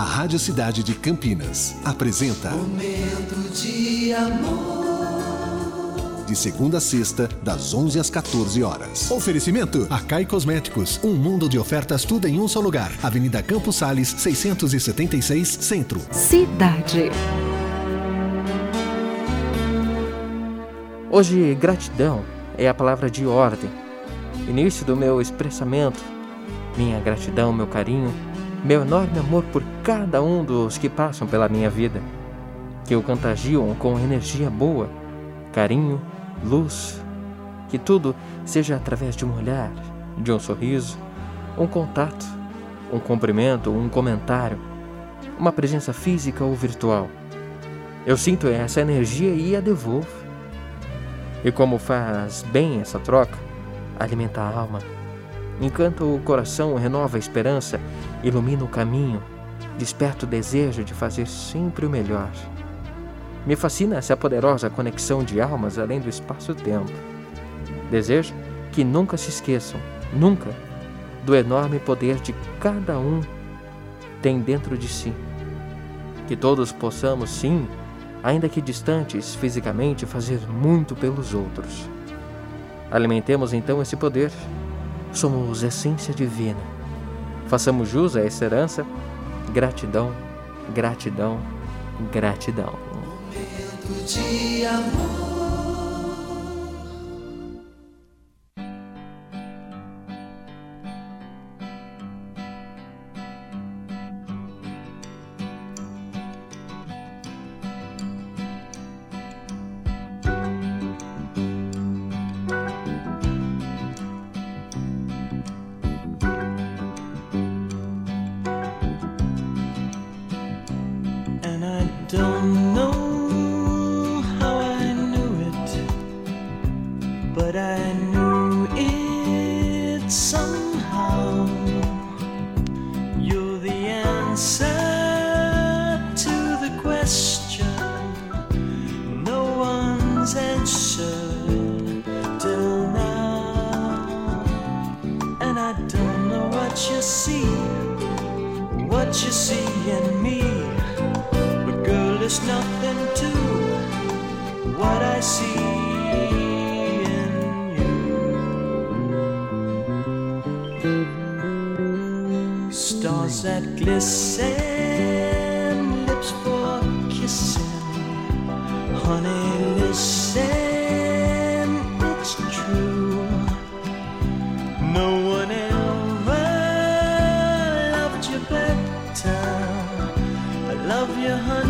a Rádio Cidade de Campinas, apresenta Momento de amor. De segunda a sexta, das 11 às 14 horas. Oferecimento: Acai Cosméticos. Um mundo de ofertas, tudo em um só lugar. Avenida Campos Sales, 676, Centro. Cidade. Hoje, gratidão é a palavra de ordem. Início do meu expressamento. Minha gratidão, meu carinho, meu enorme amor por cada um dos que passam pela minha vida, que o contagiam com energia boa, carinho, luz, que tudo seja através de um olhar, de um sorriso, um contato, um cumprimento, um comentário, uma presença física ou virtual. Eu sinto essa energia e a devolvo. E como faz bem essa troca, alimenta a alma, encanta o coração, renova a esperança, ilumina o caminho, desperta o desejo de fazer sempre o melhor. Me fascina essa poderosa conexão de almas além do espaço-tempo. Desejo que nunca se esqueçam, nunca, do enorme poder de cada um tem dentro de si. Que todos possamos, sim, ainda que distantes fisicamente, fazer muito pelos outros. Alimentemos então esse poder. Somos essência divina. Façamos jus a essa herança. Gratidão, gratidão, gratidão. Momento de amor. Don't know how I knew it, but I knew it somehow. You're the answer to the question no one's answered till now. And I don't know what you see, what you see in me. There's nothing to what I see in you. Stars that glisten, lips for kissing. Honey, listen, it's true. No one ever loved you better. I love you, honey.